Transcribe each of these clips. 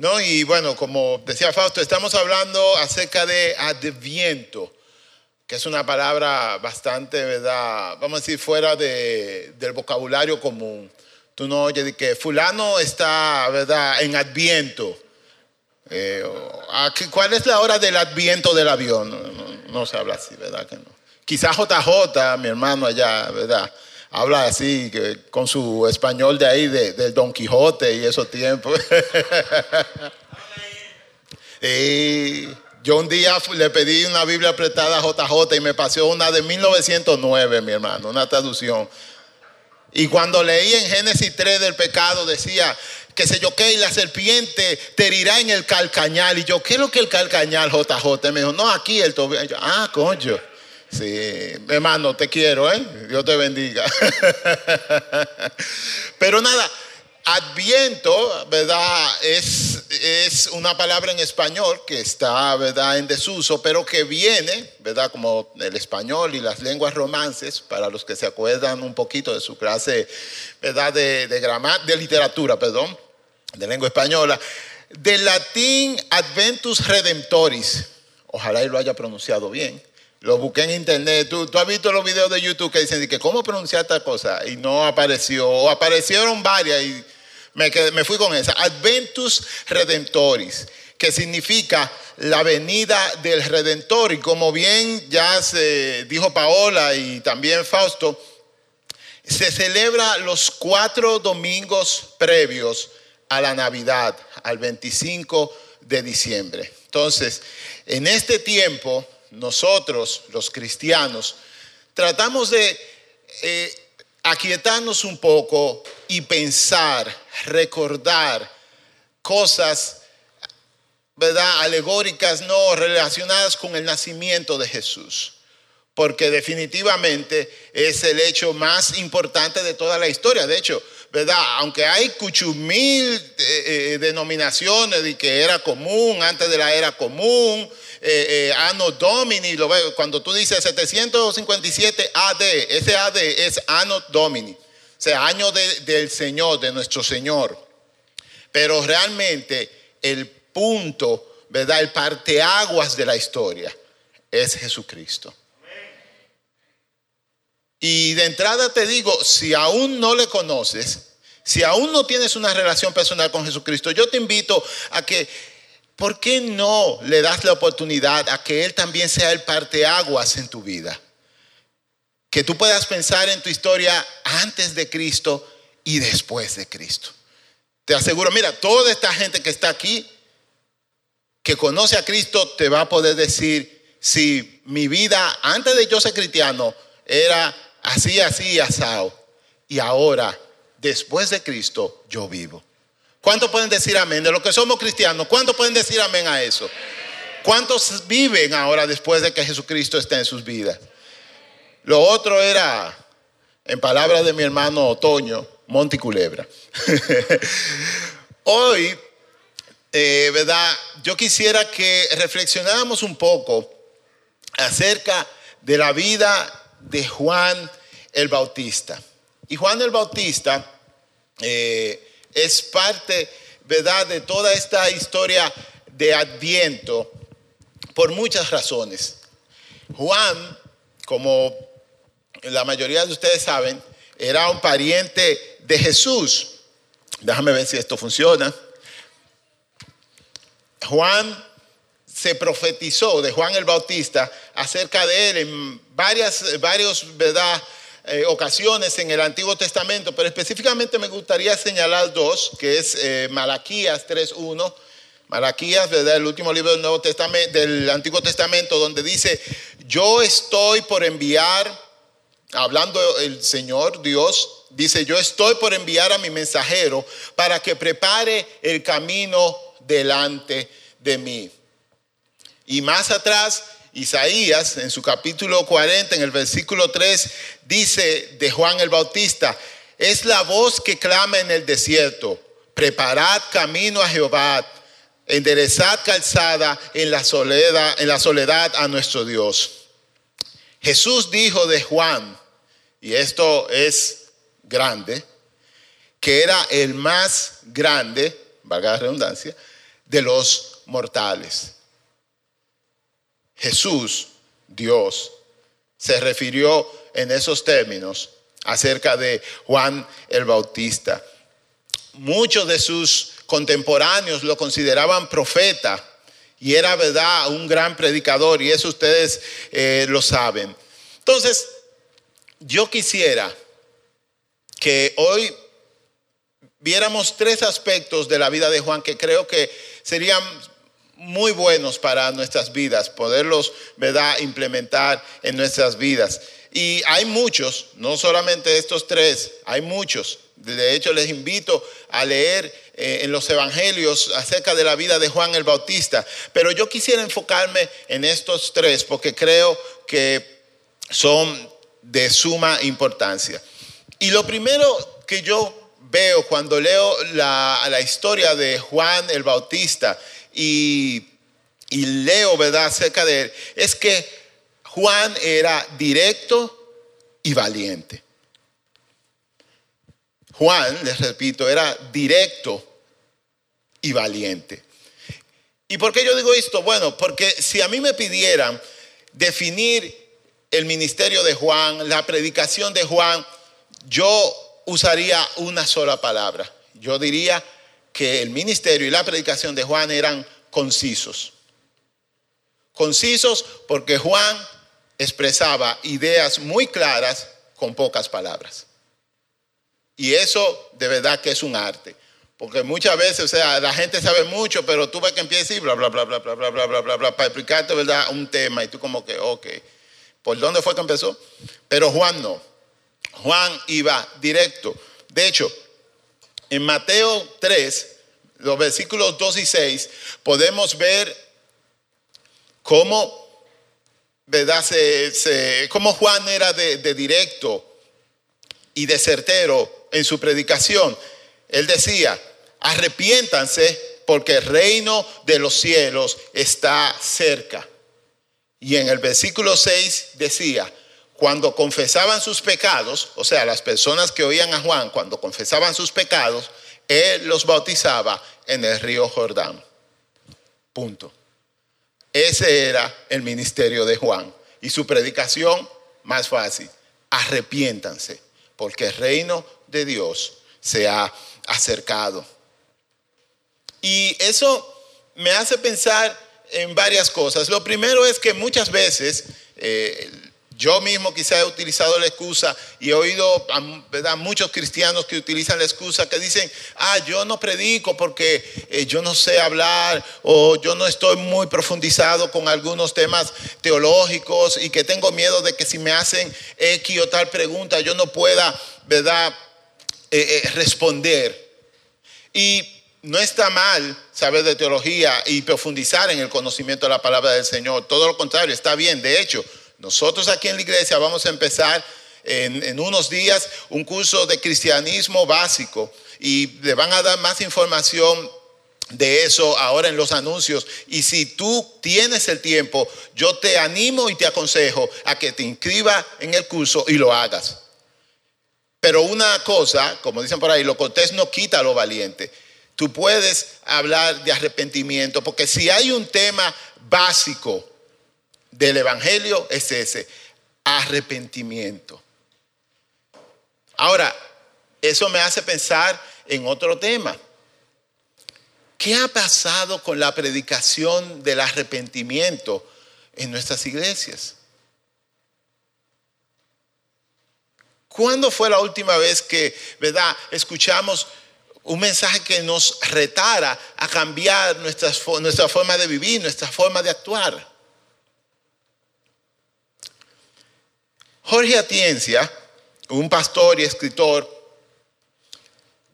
¿no? Y bueno, como decía Fausto, estamos hablando acerca de adviento, que es una palabra bastante, ¿verdad? Vamos a decir, fuera de, del vocabulario común. Tú no oyes que fulano está, ¿verdad?, en adviento. Eh, ¿Cuál es la hora del adviento del avión? No, no se habla así, ¿verdad? Que no. Quizás JJ, mi hermano allá, ¿verdad? Habla así, con su español de ahí, del Don Quijote y esos tiempos. y yo un día le pedí una Biblia prestada a JJ y me pasó una de 1909, mi hermano, una traducción. Y cuando leí en Génesis 3 del pecado, decía, que sé yo qué, y la serpiente te herirá en el calcañal. Y yo, ¿qué es lo que el calcañal, JJ? Me dijo, no, aquí el tobillo. ah, coño. Sí, hermano, te quiero, ¿eh? Dios te bendiga. Pero nada, adviento, ¿verdad? Es, es una palabra en español que está, ¿verdad? En desuso, pero que viene, ¿verdad? Como el español y las lenguas romances, para los que se acuerdan un poquito de su clase, ¿verdad? De, de, de literatura, perdón, de lengua española, del latín adventus redemptoris. Ojalá y lo haya pronunciado bien lo busqué en internet. ¿Tú, has visto los videos de YouTube que dicen que cómo pronunciar esta cosa y no apareció. O aparecieron varias y me, me fui con esa. Adventus Redemptoris, que significa la venida del Redentor. Y como bien ya se dijo Paola y también Fausto, se celebra los cuatro domingos previos a la Navidad, al 25 de diciembre. Entonces, en este tiempo nosotros, los cristianos, tratamos de eh, aquietarnos un poco y pensar, recordar cosas, ¿verdad? Alegóricas, no relacionadas con el nacimiento de Jesús. Porque definitivamente es el hecho más importante de toda la historia. De hecho, ¿verdad? Aunque hay cuchumil eh, eh, denominaciones de que era común antes de la era común, eh, eh, Anno Domini, lo veo, cuando tú dices 757 AD, ese AD es Anno Domini, o sea, año del Señor, de nuestro Señor. Pero realmente el punto, ¿verdad? El parteaguas de la historia es Jesucristo. Y de entrada te digo, si aún no le conoces, si aún no tienes una relación personal con Jesucristo, yo te invito a que ¿por qué no le das la oportunidad a que Él también sea el parteaguas en tu vida? Que tú puedas pensar en tu historia antes de Cristo y después de Cristo. Te aseguro, mira, toda esta gente que está aquí, que conoce a Cristo, te va a poder decir si mi vida antes de yo ser cristiano era así, así, asado. Y ahora, después de Cristo, yo vivo. ¿Cuántos pueden decir amén? De los que somos cristianos, ¿cuántos pueden decir amén a eso? ¿Cuántos viven ahora después de que Jesucristo está en sus vidas? Lo otro era, en palabras de mi hermano Otoño, Monticulebra. Hoy, eh, ¿verdad? Yo quisiera que reflexionáramos un poco acerca de la vida de Juan el Bautista. Y Juan el Bautista, eh, es parte, ¿verdad?, de toda esta historia de Adviento por muchas razones. Juan, como la mayoría de ustedes saben, era un pariente de Jesús. Déjame ver si esto funciona. Juan se profetizó de Juan el Bautista acerca de él en varias, varios, ¿verdad? Eh, ocasiones en el Antiguo Testamento, pero específicamente me gustaría señalar dos, que es eh, Malaquías 3.1. Malaquías, ¿verdad? El último libro del, Nuevo Testamento, del Antiguo Testamento, donde dice, yo estoy por enviar, hablando el Señor Dios, dice, yo estoy por enviar a mi mensajero para que prepare el camino delante de mí. Y más atrás Isaías, en su capítulo 40, en el versículo 3, dice de Juan el Bautista, es la voz que clama en el desierto, preparad camino a Jehová, enderezad calzada en la soledad, en la soledad a nuestro Dios. Jesús dijo de Juan, y esto es grande, que era el más grande, valga la redundancia, de los mortales. Jesús, Dios, se refirió en esos términos acerca de Juan el Bautista. Muchos de sus contemporáneos lo consideraban profeta y era verdad un gran predicador y eso ustedes eh, lo saben. Entonces, yo quisiera que hoy viéramos tres aspectos de la vida de Juan que creo que serían muy buenos para nuestras vidas, poderlos, ¿verdad?, implementar en nuestras vidas. Y hay muchos, no solamente estos tres, hay muchos. De hecho, les invito a leer eh, en los evangelios acerca de la vida de Juan el Bautista. Pero yo quisiera enfocarme en estos tres porque creo que son de suma importancia. Y lo primero que yo veo cuando leo la, la historia de Juan el Bautista y, leo, ¿verdad?, acerca de él, es que Juan era directo y valiente. Juan, les repito, era directo y valiente. ¿Y por qué yo digo esto? Bueno, porque si a mí me pidieran definir el ministerio de Juan, la predicación de Juan, yo usaría una sola palabra. Yo diría que el ministerio y la predicación de Juan eran concisos. Concisos porque Juan expresaba ideas muy claras con pocas palabras. Y eso de verdad que es un arte. Porque muchas veces, o sea, la gente sabe mucho, pero tú ves que empieza y bla, bla, bla, bla, bla, bla, bla, bla, bla, bla, para explicarte, ¿verdad? Un tema y tú como que, ok, ¿por dónde fue que empezó? Pero Juan no. Juan iba directo. De hecho, en Mateo 3, los versículos 2 y 6, podemos ver cómo, Juan era de, de directo y de certero en su predicación. Él decía, arrepiéntanse porque el reino de los cielos está cerca. Y en el versículo 6 decía, cuando confesaban sus pecados, o sea, las personas que oían a Juan, cuando confesaban sus pecados, él los bautizaba en el río Jordán. Punto. Ese era el ministerio de Juan. Y su predicación, más fácil, arrepiéntanse, porque el reino de Dios se ha acercado. Y eso me hace pensar en varias cosas. Lo primero es que muchas veces eh, yo mismo quizá he utilizado la excusa y he oído a muchos cristianos que utilizan la excusa que dicen, ah, yo no predico porque eh, yo no sé hablar o yo no estoy muy profundizado con algunos temas teológicos y que tengo miedo de que si me hacen X o tal pregunta yo no pueda, ¿verdad?, eh, responder. Y no está mal saber de teología y profundizar en el conocimiento de la palabra del Señor. Todo lo contrario, está bien. De hecho, nosotros aquí en la iglesia vamos a empezar en, unos días un curso de cristianismo básico y le van a dar más información de eso ahora en los anuncios. Y si tú tienes el tiempo, yo te animo y te aconsejo a que te inscribas en el curso y lo hagas. Pero una cosa, como dicen por ahí, lo cortés no quita lo valiente tú puedes hablar de arrepentimiento, porque si hay un tema básico del Evangelio es ese, arrepentimiento. Ahora, eso me hace pensar en otro tema. ¿Qué ha pasado con la predicación del arrepentimiento en nuestras iglesias? ¿Cuándo fue la última vez que, verdad, escuchamos un mensaje que nos retara a cambiar nuestra, nuestra forma de vivir, nuestra forma de actuar. Jorge Atiencia, un pastor y escritor,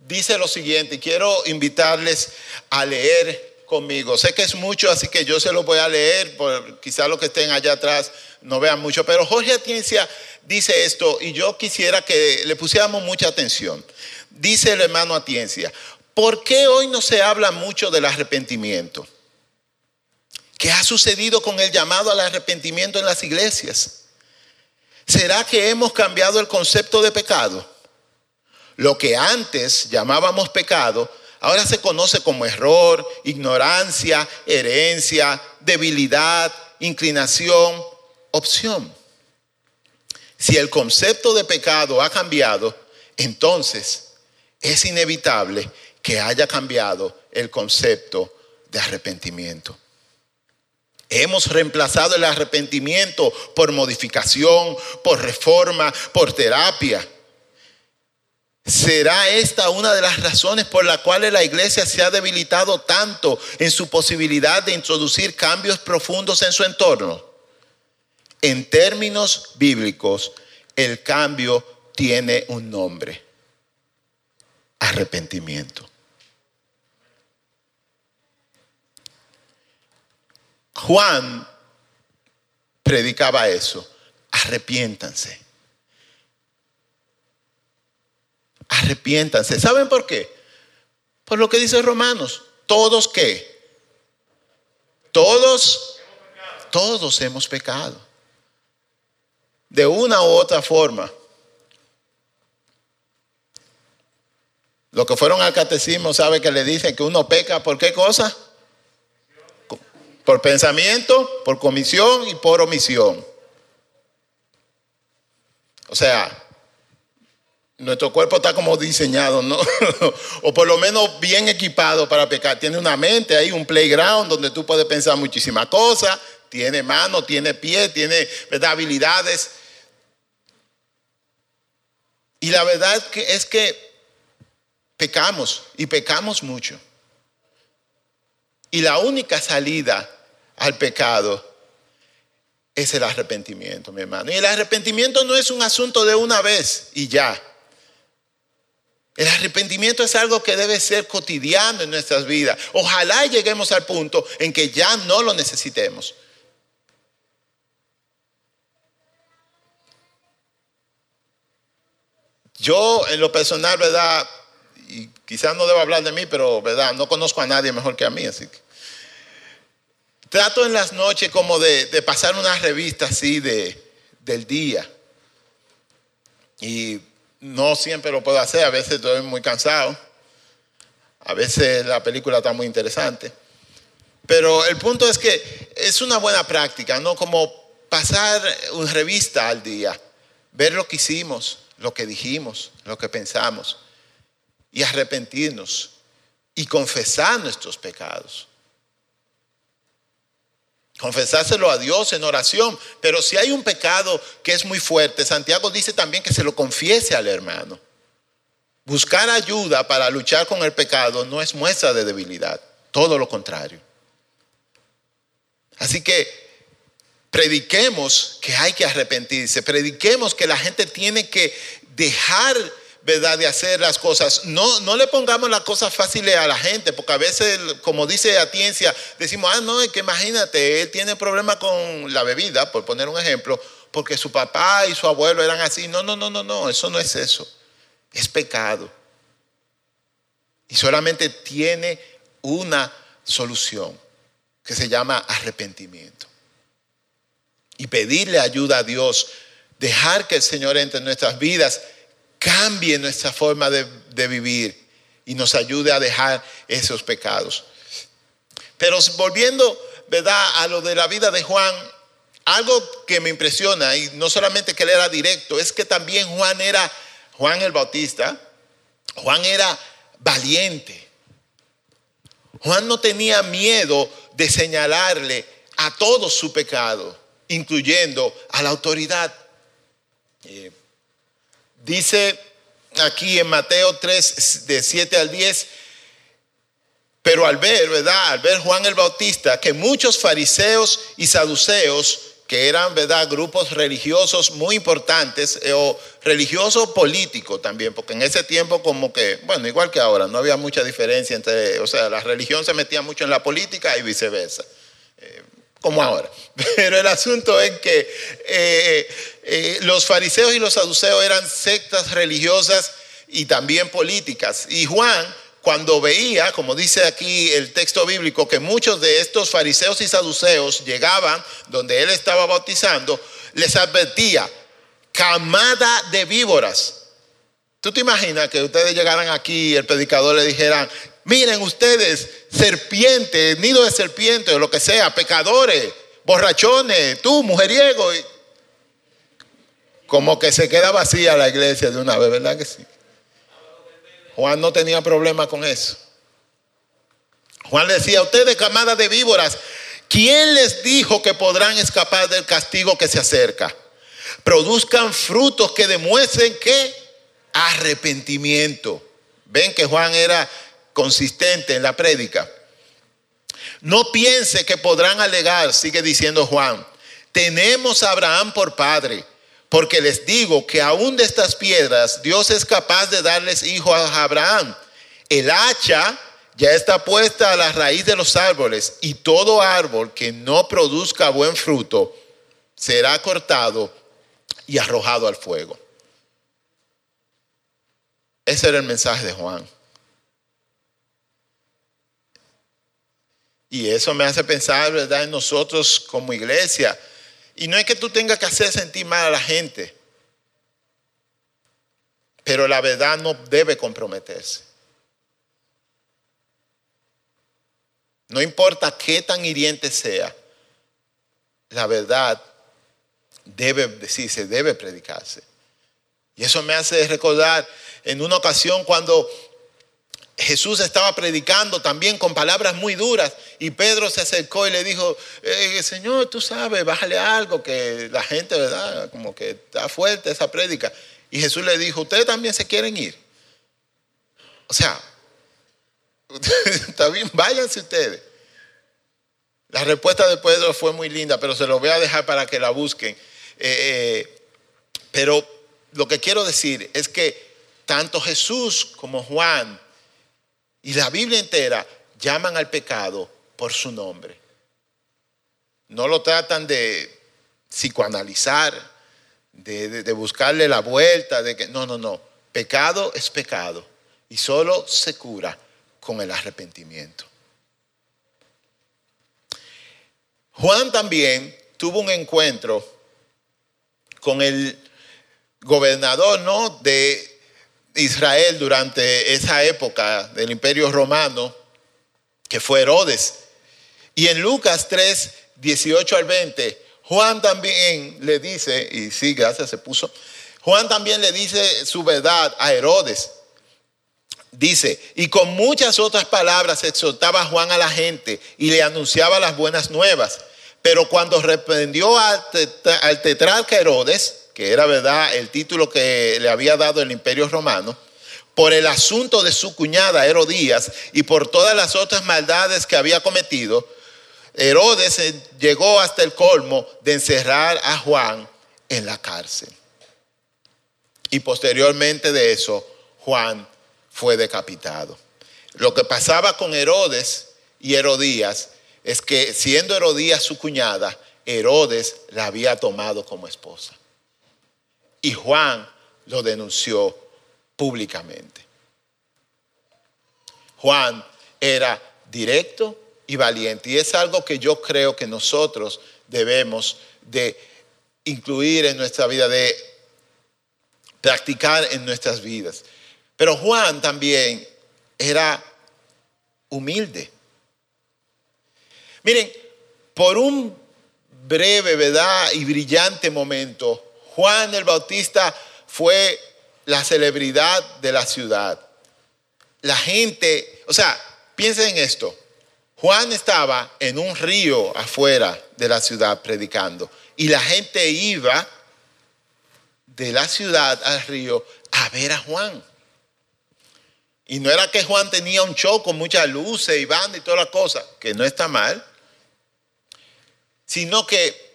dice lo siguiente, y quiero invitarles a leer conmigo. Sé que es mucho, así que yo se lo voy a leer, por, quizá los que estén allá atrás no vean mucho, pero Jorge Atiencia dice esto y yo quisiera que le pusiéramos mucha atención. Dice el hermano Atiencia, ¿por qué hoy no se habla mucho del arrepentimiento? ¿Qué ha sucedido con el llamado al arrepentimiento en las iglesias? ¿Será que hemos cambiado el concepto de pecado? Lo que antes llamábamos pecado, ahora se conoce como error, ignorancia, herencia, debilidad, inclinación, opción. Si el concepto de pecado ha cambiado, entonces es inevitable que haya cambiado el concepto de arrepentimiento. Hemos reemplazado el arrepentimiento por modificación, por reforma, por terapia. ¿Será esta una de las razones por las cuales la iglesia se ha debilitado tanto en su posibilidad de introducir cambios profundos en su entorno? En términos bíblicos, el cambio tiene un nombre, arrepentimiento. Juan predicaba eso, arrepiéntanse. Arrepiéntanse. ¿Saben por qué? Por lo que dice Romanos. Todos qué? Todos, todos hemos pecado. De una u otra forma. Los que fueron al catecismo saben que le dicen que uno peca por qué cosa? Por pensamiento, por comisión y por omisión. O sea, nuestro cuerpo está como diseñado, ¿no? o por lo menos bien equipado para pecar. Tiene una mente ahí, un playground donde tú puedes pensar muchísimas cosas. Tiene mano, tiene pie, tiene habilidades. Y la verdad es que pecamos y pecamos mucho. Y la única salida al pecado es el arrepentimiento, mi hermano. Y el arrepentimiento no es un asunto de una vez y ya. El arrepentimiento es algo que debe ser cotidiano en nuestras vidas. Ojalá lleguemos al punto en que ya no lo necesitemos. Yo en lo personal, ¿verdad? Y quizás no debo hablar de mí, pero, ¿verdad? No conozco a nadie mejor que a mí, así que... Trato en las noches como de, pasar una revista así de, del día. Y no siempre lo puedo hacer, a veces estoy muy cansado, a veces la película está muy interesante. Pero el punto es que es una buena práctica, ¿no? Como pasar una revista al día, ver lo que hicimos, lo que dijimos, lo que pensamos, y arrepentirnos y confesar nuestros pecados confesárselo a Dios en oración. Pero si hay un pecado que es muy fuerte, Santiago dice también que se lo confiese al hermano. Buscar ayuda para luchar con el pecado no es muestra de debilidad, todo lo contrario. Así que prediquemos que hay que arrepentirse, prediquemos que la gente tiene que dejar ¿verdad? De hacer las cosas. No, no le pongamos las cosas fáciles a la gente, porque a veces, como dice Atiencia, decimos, ah, no, es que imagínate, él tiene problemas con la bebida, por poner un ejemplo, porque su papá y su abuelo eran así. No, no, no, no, no, eso no es eso. Es pecado. Y solamente tiene una solución, que se llama arrepentimiento. Y pedirle ayuda a Dios, dejar que el Señor entre en nuestras vidas cambie nuestra forma de, vivir y nos ayude a dejar esos pecados. Pero volviendo, ¿verdad?, a lo de la vida de Juan, algo que me impresiona, y no solamente que él era directo, es que también Juan era, Juan el Bautista, Juan era valiente. Juan no tenía miedo de señalarle a todo su pecado, incluyendo a la autoridad. Dice aquí en Mateo 3, de 7 al 10, pero al ver, ¿verdad? Al ver Juan el Bautista, que muchos fariseos y saduceos, que eran, ¿verdad? Grupos religiosos muy importantes, eh, o religioso político también, porque en ese tiempo como que, bueno, igual que ahora, no había mucha diferencia entre, o sea, la religión se metía mucho en la política y viceversa. Eh, como ahora. Pero el asunto es que eh, eh, los fariseos y los saduceos eran sectas religiosas y también políticas. Y Juan, cuando veía, como dice aquí el texto bíblico, que muchos de estos fariseos y saduceos llegaban donde él estaba bautizando, les advertía, camada de víboras. ¿Tú te imaginas que ustedes llegaran aquí y el predicador le dijeran, Miren ustedes, serpientes, nido de serpiente o lo que sea, pecadores, borrachones, tú, mujeriego. Como que se queda vacía la iglesia de una vez, ¿verdad que sí? Juan no tenía problema con eso. Juan decía, ustedes camada de víboras, ¿quién les dijo que podrán escapar del castigo que se acerca? Produzcan frutos que demuestren que arrepentimiento. Ven que Juan era consistente en la prédica. No piense que podrán alegar, sigue diciendo Juan, tenemos a Abraham por padre, porque les digo que aún de estas piedras Dios es capaz de darles hijo a Abraham. El hacha ya está puesta a la raíz de los árboles y todo árbol que no produzca buen fruto será cortado y arrojado al fuego. Ese era el mensaje de Juan. Y eso me hace pensar, ¿verdad?, en nosotros como iglesia. Y no es que tú tengas que hacer sentir mal a la gente, pero la verdad no debe comprometerse. No importa qué tan hiriente sea, la verdad debe decirse, debe predicarse. Y eso me hace recordar en una ocasión cuando Jesús estaba predicando también con palabras muy duras y Pedro se acercó y le dijo, eh, Señor, tú sabes, bájale algo, que la gente, ¿verdad? Como que está fuerte esa prédica. Y Jesús le dijo, ustedes también se quieren ir. O sea, está bien, váyanse ustedes. La respuesta de Pedro fue muy linda, pero se lo voy a dejar para que la busquen. Eh, eh, pero lo que quiero decir es que tanto Jesús como Juan y la Biblia entera llaman al pecado por su nombre. No lo tratan de psicoanalizar, de, buscarle la vuelta, de que no, no, no. Pecado es pecado y solo se cura con el arrepentimiento. Juan también tuvo un encuentro con el gobernador ¿no? de Israel durante esa época del imperio romano, que fue Herodes. Y en Lucas 3, 18 al 20, Juan también le dice, y sí, gracias, se puso, Juan también le dice su verdad a Herodes. Dice, y con muchas otras palabras exhortaba Juan a la gente y le anunciaba las buenas nuevas. Pero cuando reprendió al, tetrarca Herodes, que era verdad el título que le había dado el imperio romano, por el asunto de su cuñada Herodías y por todas las otras maldades que había cometido, Herodes llegó hasta el colmo de encerrar a Juan en la cárcel. Y posteriormente de eso, Juan fue decapitado. Lo que pasaba con Herodes y Herodías es que siendo Herodías su cuñada, Herodes la había tomado como esposa. Y Juan lo denunció públicamente. Juan era directo y valiente. Y es algo que yo creo que nosotros debemos de incluir en nuestra vida, de practicar en nuestras vidas. Pero Juan también era humilde. Miren, por un breve, ¿verdad? Y brillante momento, Juan el Bautista fue la celebridad de la ciudad. La gente, o sea, piensen en esto. Juan estaba en un río afuera de la ciudad predicando y la gente iba de la ciudad al río a ver a Juan. Y no era que Juan tenía un show con muchas luces y banda y todas las cosas, que no está mal, sino que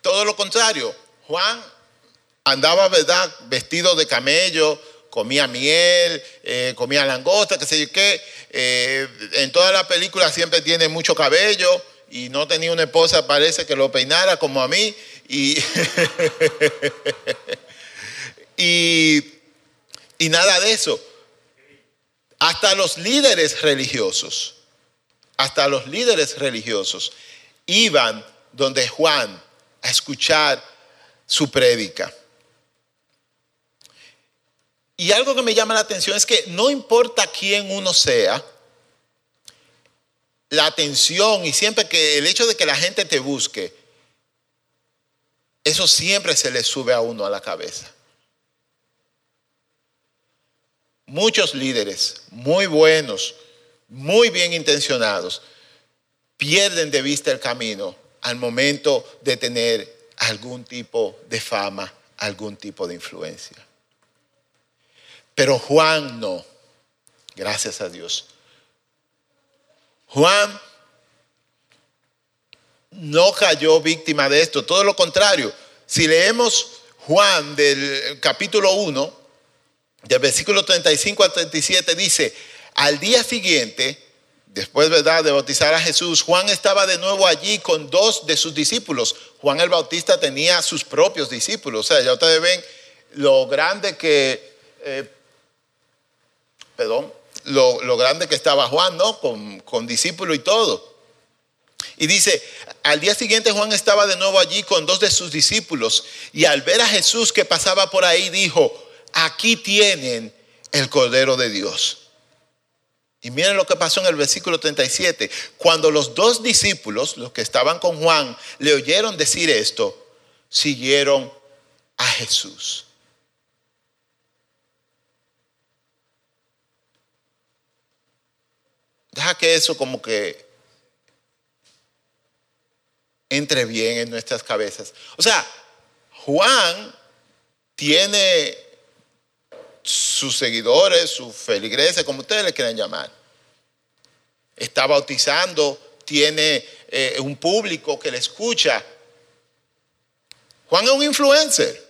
todo lo contrario, Juan andaba, ¿verdad?, vestido de camello, comía miel, eh, comía langosta, qué sé yo qué. Eh, en toda la película siempre tiene mucho cabello y no tenía una esposa, parece que lo peinara como a mí. Y, y nada de eso. Hasta los líderes religiosos, hasta los líderes religiosos iban donde Juan a escuchar su prédica. Y algo que me llama la atención es que no importa quién uno sea, la atención y siempre que el hecho de que la gente te busque, eso siempre se le sube a uno a la cabeza. Muchos líderes muy buenos, muy bien intencionados, pierden de vista el camino al momento de tener algún tipo de fama, algún tipo de influencia. Pero Juan no, gracias a Dios. Juan no cayó víctima de esto, todo lo contrario. Si leemos Juan del capítulo 1, del versículo 35 al 37, dice, al día siguiente, después ¿verdad? de bautizar a Jesús, Juan estaba de nuevo allí con dos de sus discípulos. Juan el Bautista tenía sus propios discípulos. O sea, ya ustedes ven lo grande que, eh, perdón, lo, grande que estaba Juan, ¿no? Con, con discípulo y todo. Y dice, al día siguiente Juan estaba de nuevo allí con dos de sus discípulos y al ver a Jesús que pasaba por ahí dijo, aquí tienen el Cordero de Dios. Y miren lo que pasó en el versículo 37. Cuando los dos discípulos, los que estaban con Juan, le oyeron decir esto, siguieron a Jesús. Deja que eso como que entre bien en nuestras cabezas. O sea, Juan tiene sus seguidores, su feligreses, como ustedes le quieran llamar. Está bautizando, tiene eh, un público que le escucha. Juan es un influencer.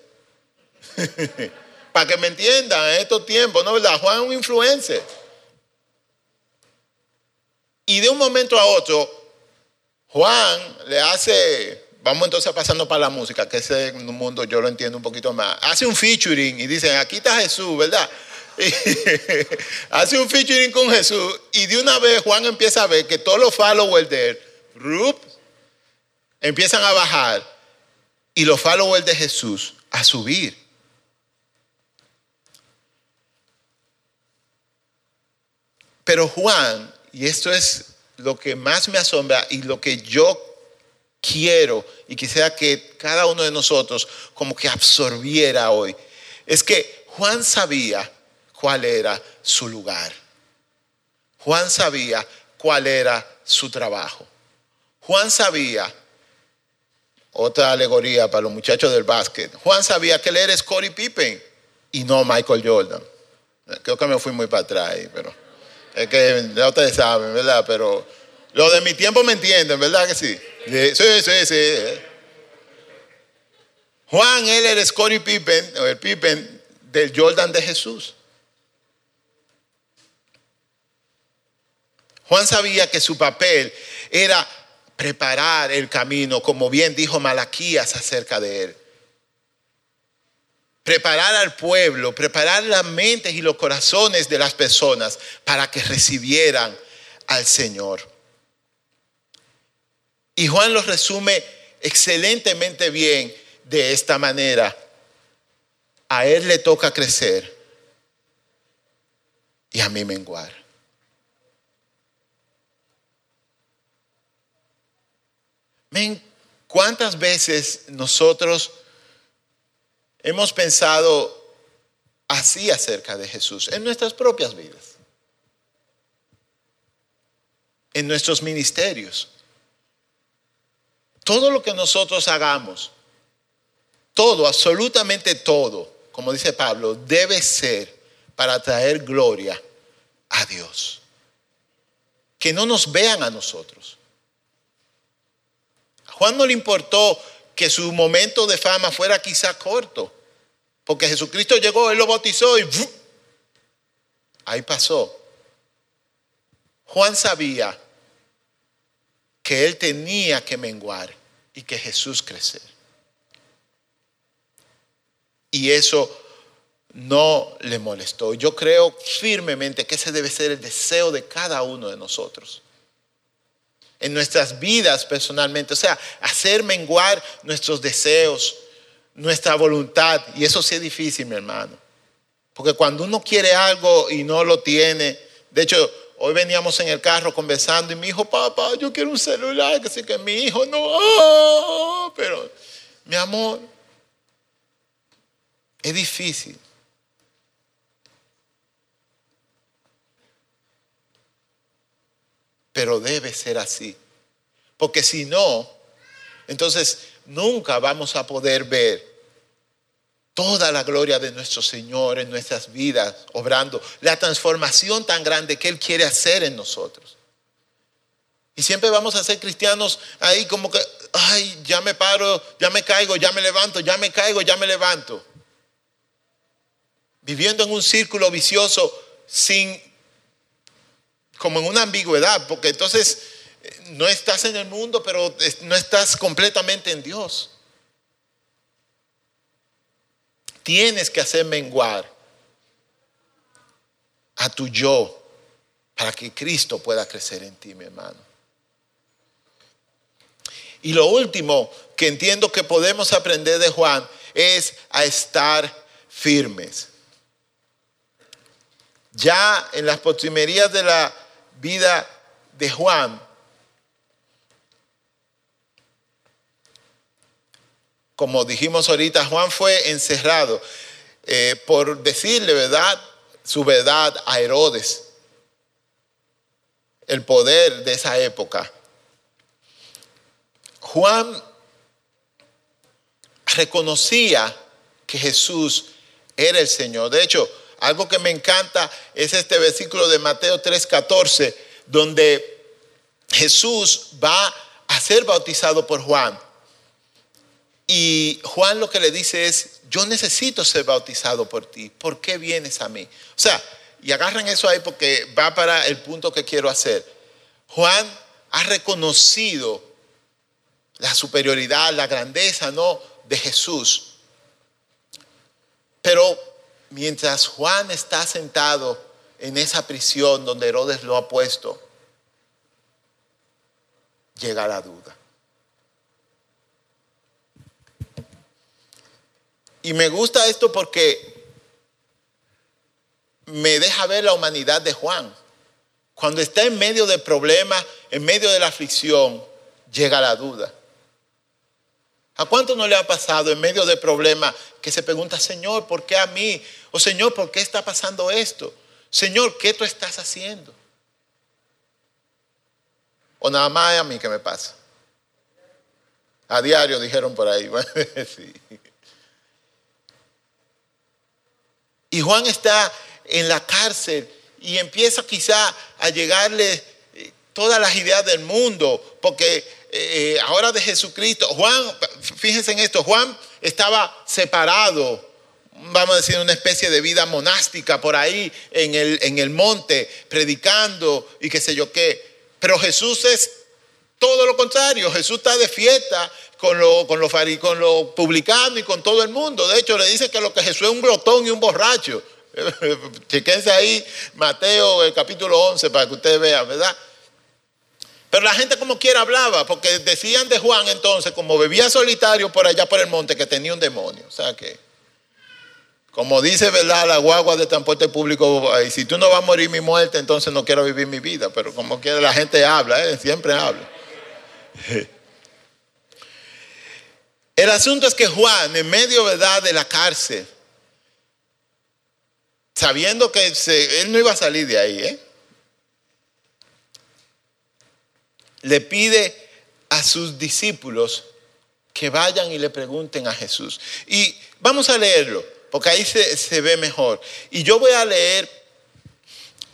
Para que me entiendan en estos tiempos, ¿no verdad? Juan es un influencer. Y de un momento a otro, Juan le hace, vamos entonces pasando para la música, que ese mundo yo lo entiendo un poquito más, hace un featuring y dicen, aquí está Jesús, ¿verdad? hace un featuring con Jesús y de una vez Juan empieza a ver que todos los followers de él, empiezan a bajar y los followers de Jesús a subir. Pero Juan y esto es lo que más me asombra y lo que yo quiero y quisiera que cada uno de nosotros como que absorbiera hoy, es que Juan sabía cuál era su lugar. Juan sabía cuál era su trabajo. Juan sabía, otra alegoría para los muchachos del básquet, Juan sabía que él era Scottie Pippen y no Michael Jordan. Creo que me fui muy para atrás pero... Es que ya ustedes saben, ¿verdad? Pero lo de mi tiempo me entienden, ¿verdad que sí? Sí, sí, sí. Juan, él era Scottie Pippen, o el Pippen del Jordan de Jesús. Juan sabía que su papel era preparar el camino, como bien dijo Malaquías acerca de él preparar al pueblo, preparar las mentes y los corazones de las personas para que recibieran al Señor. Y Juan lo resume excelentemente bien de esta manera. A él le toca crecer y a mí menguar. ¿Cuántas veces nosotros hemos pensado así acerca de Jesús en nuestras propias vidas, en nuestros ministerios. Todo lo que nosotros hagamos, todo, absolutamente todo, como dice Pablo, debe ser para traer gloria a Dios. Que no nos vean a nosotros. A Juan no le importó que su momento de fama fuera quizá corto. Porque Jesucristo llegó, Él lo bautizó y ahí pasó. Juan sabía que Él tenía que menguar y que Jesús crecer. Y eso no le molestó. Yo creo firmemente que ese debe ser el deseo de cada uno de nosotros en nuestras vidas personalmente. O sea, hacer menguar nuestros deseos, nuestra voluntad. Y eso sí es difícil, mi hermano. Porque cuando uno quiere algo y no lo tiene, de hecho, hoy veníamos en el carro conversando y mi hijo, papá, yo quiero un celular, sé que mi hijo no, ah", pero mi amor, es difícil. Pero debe ser así. Porque si no, entonces nunca vamos a poder ver toda la gloria de nuestro Señor en nuestras vidas, obrando la transformación tan grande que Él quiere hacer en nosotros. Y siempre vamos a ser cristianos ahí como que, ay, ya me paro, ya me caigo, ya me levanto, ya me caigo, ya me levanto. Viviendo en un círculo vicioso sin, como en una ambigüedad, porque entonces eh, no estás en el mundo, pero no estás completamente en Dios. Tienes que hacer menguar a tu yo para que Cristo pueda crecer en ti, mi hermano. Y lo último que entiendo que podemos aprender de Juan es a estar firmes. Ya en las postrimerías de la vida de Juan, como dijimos ahorita, Juan fue encerrado eh, por decirle verdad, su verdad a Herodes, el poder de esa época. Juan reconocía que Jesús era el Señor. De hecho, algo que me encanta es este versículo de Mateo 3:14, donde Jesús va a ser bautizado por Juan. Y Juan lo que le dice es, yo necesito ser bautizado por ti, ¿por qué vienes a mí? O sea, y agarren eso ahí porque va para el punto que quiero hacer. Juan ha reconocido la superioridad, la grandeza, ¿no? De Jesús. Pero mientras Juan está sentado en esa prisión donde Herodes lo ha puesto, llega la duda. Y me gusta esto porque me deja ver la humanidad de Juan. Cuando está en medio del problema, en medio de la aflicción, llega la duda. ¿A cuánto no le ha pasado en medio del problema que se pregunta, Señor, ¿por qué a mí? O Señor, ¿por qué está pasando esto? Señor, ¿qué tú estás haciendo? O nada más a mí que me pasa. A diario dijeron por ahí. sí. Y Juan está en la cárcel y empieza quizá a llegarle eh, todas las ideas del mundo, porque eh, eh, ahora de Jesucristo, Juan, fíjense en esto, Juan estaba separado, vamos a decir, una especie de vida monástica por ahí en el, en el monte, predicando y qué sé yo qué. Pero Jesús es todo lo contrario, Jesús está de fiesta con los lo, con lo publicanos y con todo el mundo. De hecho, le dice que lo que Jesús es un glotón y un borracho. Chequense ahí Mateo el capítulo 11 para que ustedes vean, ¿verdad? Pero la gente como quiera hablaba, porque decían de Juan entonces, como bebía solitario por allá por el monte, que tenía un demonio. O sea que, como dice, ¿verdad? La guagua de transporte público, si tú no vas a morir mi muerte, entonces no quiero vivir mi vida. Pero como quiera la gente habla, ¿eh? siempre habla. El asunto es que Juan, en medio de la cárcel, sabiendo que él no iba a salir de ahí, ¿eh? le pide a sus discípulos que vayan y le pregunten a Jesús. Y vamos a leerlo, porque ahí se ve mejor. Y yo voy a leer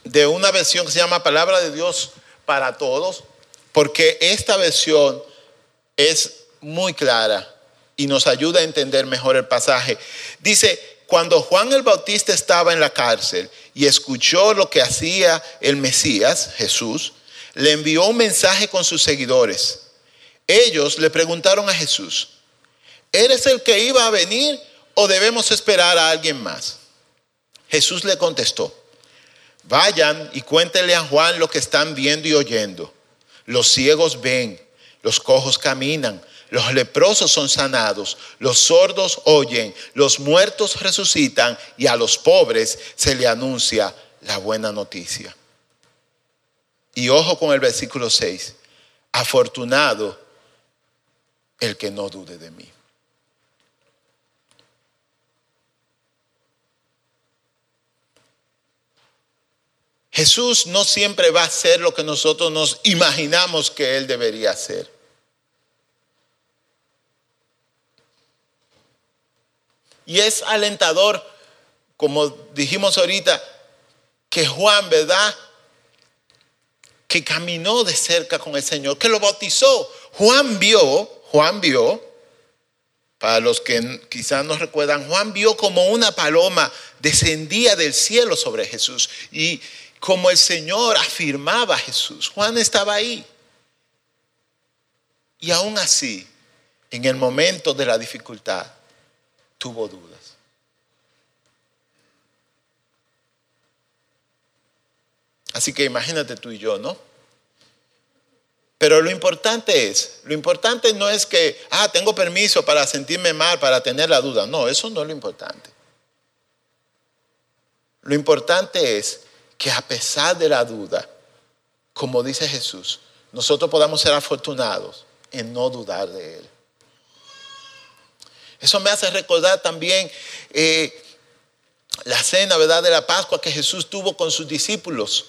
de una versión que se llama Palabra de Dios para Todos, porque esta versión es muy clara y nos ayuda a entender mejor el pasaje. Dice, cuando Juan el Bautista estaba en la cárcel y escuchó lo que hacía el Mesías, Jesús, le envió un mensaje con sus seguidores. Ellos le preguntaron a Jesús, ¿eres el que iba a venir o debemos esperar a alguien más? Jesús le contestó, vayan y cuéntenle a Juan lo que están viendo y oyendo. Los ciegos ven, los cojos caminan, los leprosos son sanados, los sordos oyen, los muertos resucitan y a los pobres se le anuncia la buena noticia. Y ojo con el versículo 6, afortunado el que no dude de mí. Jesús no siempre va a hacer lo que nosotros nos imaginamos que Él debería hacer. Y es alentador, como dijimos ahorita, que Juan, ¿verdad? Que caminó de cerca con el Señor, que lo bautizó. Juan vio, Juan vio, para los que quizás no recuerdan, Juan vio como una paloma descendía del cielo sobre Jesús. Y como el Señor afirmaba a Jesús. Juan estaba ahí. Y aún así, en el momento de la dificultad, tuvo dudas. Así que imagínate tú y yo, ¿no? Pero lo importante es, lo importante no es que, ah, tengo permiso para sentirme mal, para tener la duda. No, eso no es lo importante. Lo importante es que a pesar de la duda, como dice Jesús, nosotros podamos ser afortunados en no dudar de Él. Eso me hace recordar también eh, la cena, ¿verdad?, de la Pascua que Jesús tuvo con sus discípulos.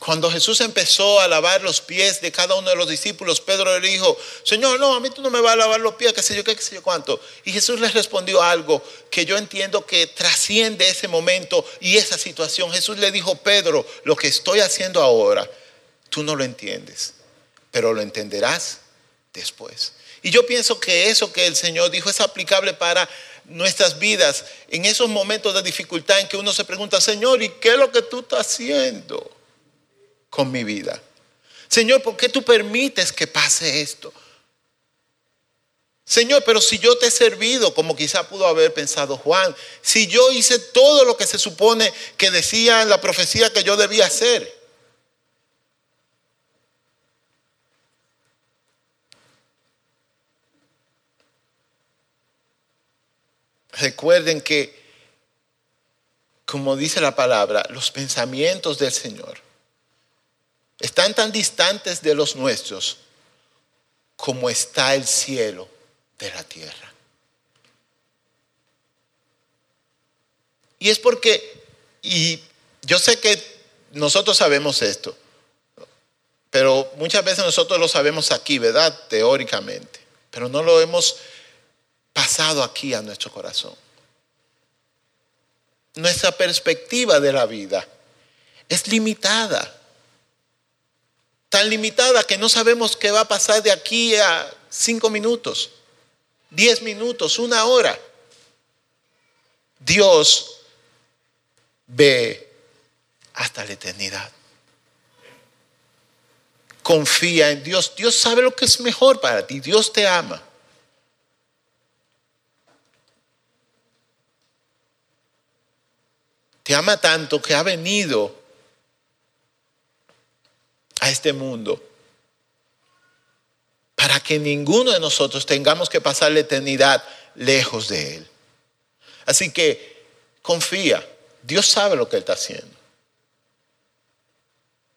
Cuando Jesús empezó a lavar los pies de cada uno de los discípulos, Pedro le dijo, Señor, no, a mí tú no me vas a lavar los pies, qué sé yo, qué, qué sé yo cuánto. Y Jesús les respondió algo que yo entiendo que trasciende ese momento y esa situación. Jesús le dijo, Pedro, lo que estoy haciendo ahora, tú no lo entiendes, pero lo entenderás después. Y yo pienso que eso que el Señor dijo es aplicable para nuestras vidas en esos momentos de dificultad en que uno se pregunta, Señor, ¿y qué es lo que tú estás haciendo? con mi vida. Señor, ¿por qué tú permites que pase esto? Señor, pero si yo te he servido, como quizá pudo haber pensado Juan, si yo hice todo lo que se supone que decía en la profecía que yo debía hacer. Recuerden que, como dice la palabra, los pensamientos del Señor están tan distantes de los nuestros como está el cielo de la tierra. Y es porque, y yo sé que nosotros sabemos esto, pero muchas veces nosotros lo sabemos aquí, ¿verdad? Teóricamente, pero no lo hemos pasado aquí a nuestro corazón. Nuestra perspectiva de la vida es limitada tan limitada que no sabemos qué va a pasar de aquí a cinco minutos, diez minutos, una hora. Dios ve hasta la eternidad. Confía en Dios. Dios sabe lo que es mejor para ti. Dios te ama. Te ama tanto que ha venido a este mundo para que ninguno de nosotros tengamos que pasar la eternidad lejos de Él. Así que confía, Dios sabe lo que Él está haciendo.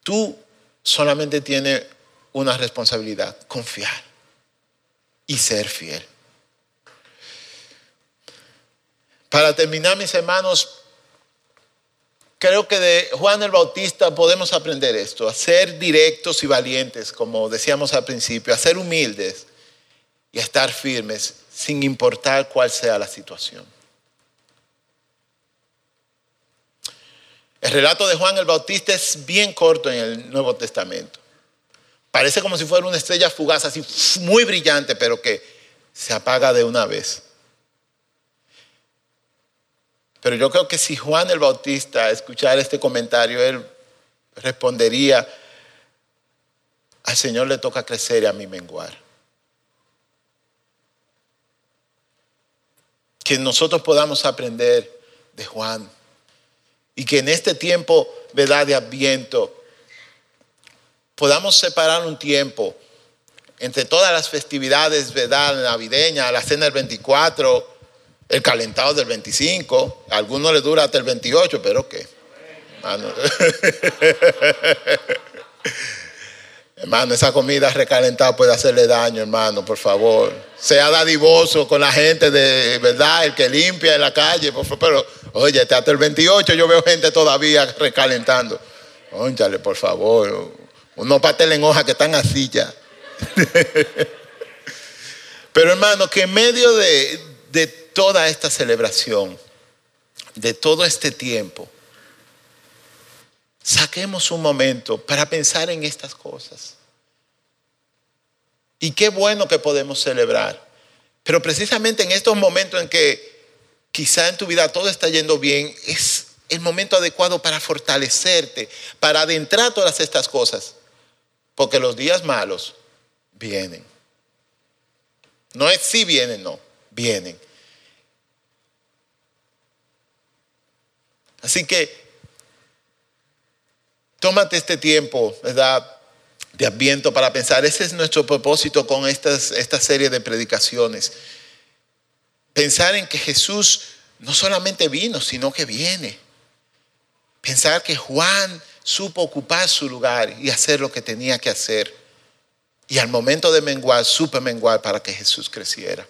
Tú solamente tienes una responsabilidad, confiar y ser fiel. Para terminar, mis hermanos, Creo que de Juan el Bautista podemos aprender esto, a ser directos y valientes, como decíamos al principio, a ser humildes y a estar firmes sin importar cuál sea la situación. El relato de Juan el Bautista es bien corto en el Nuevo Testamento. Parece como si fuera una estrella fugaz, así muy brillante, pero que se apaga de una vez. Pero yo creo que si Juan el Bautista escuchara este comentario, él respondería, al Señor le toca crecer y a mí menguar. Que nosotros podamos aprender de Juan y que en este tiempo ¿verdad? de Adviento podamos separar un tiempo entre todas las festividades, ¿verdad? Navideña, la cena del 24, el calentado del 25, a algunos les dura hasta el 28, pero ¿qué? Hermano. esa comida recalentada puede hacerle daño, hermano, por favor. Sea dadivoso con la gente de verdad, el que limpia en la calle. Pero, oye, hasta el 28 yo veo gente todavía recalentando. Ónchale, por favor. Unos pasteles en hoja que están así ya. Pero hermano, que en medio de, de toda esta celebración, de todo este tiempo, saquemos un momento para pensar en estas cosas. Y qué bueno que podemos celebrar. Pero precisamente en estos momentos en que quizá en tu vida todo está yendo bien, es el momento adecuado para fortalecerte, para adentrar todas estas cosas. Porque los días malos vienen. No es si vienen, no, vienen. Así que tómate este tiempo, ¿verdad? De adviento para pensar. Ese es nuestro propósito con esta serie de predicaciones. Pensar en que Jesús no solamente vino, sino que viene. Pensar que Juan supo ocupar su lugar y hacer lo que tenía que hacer. Y al momento de menguar, supe menguar para que Jesús creciera.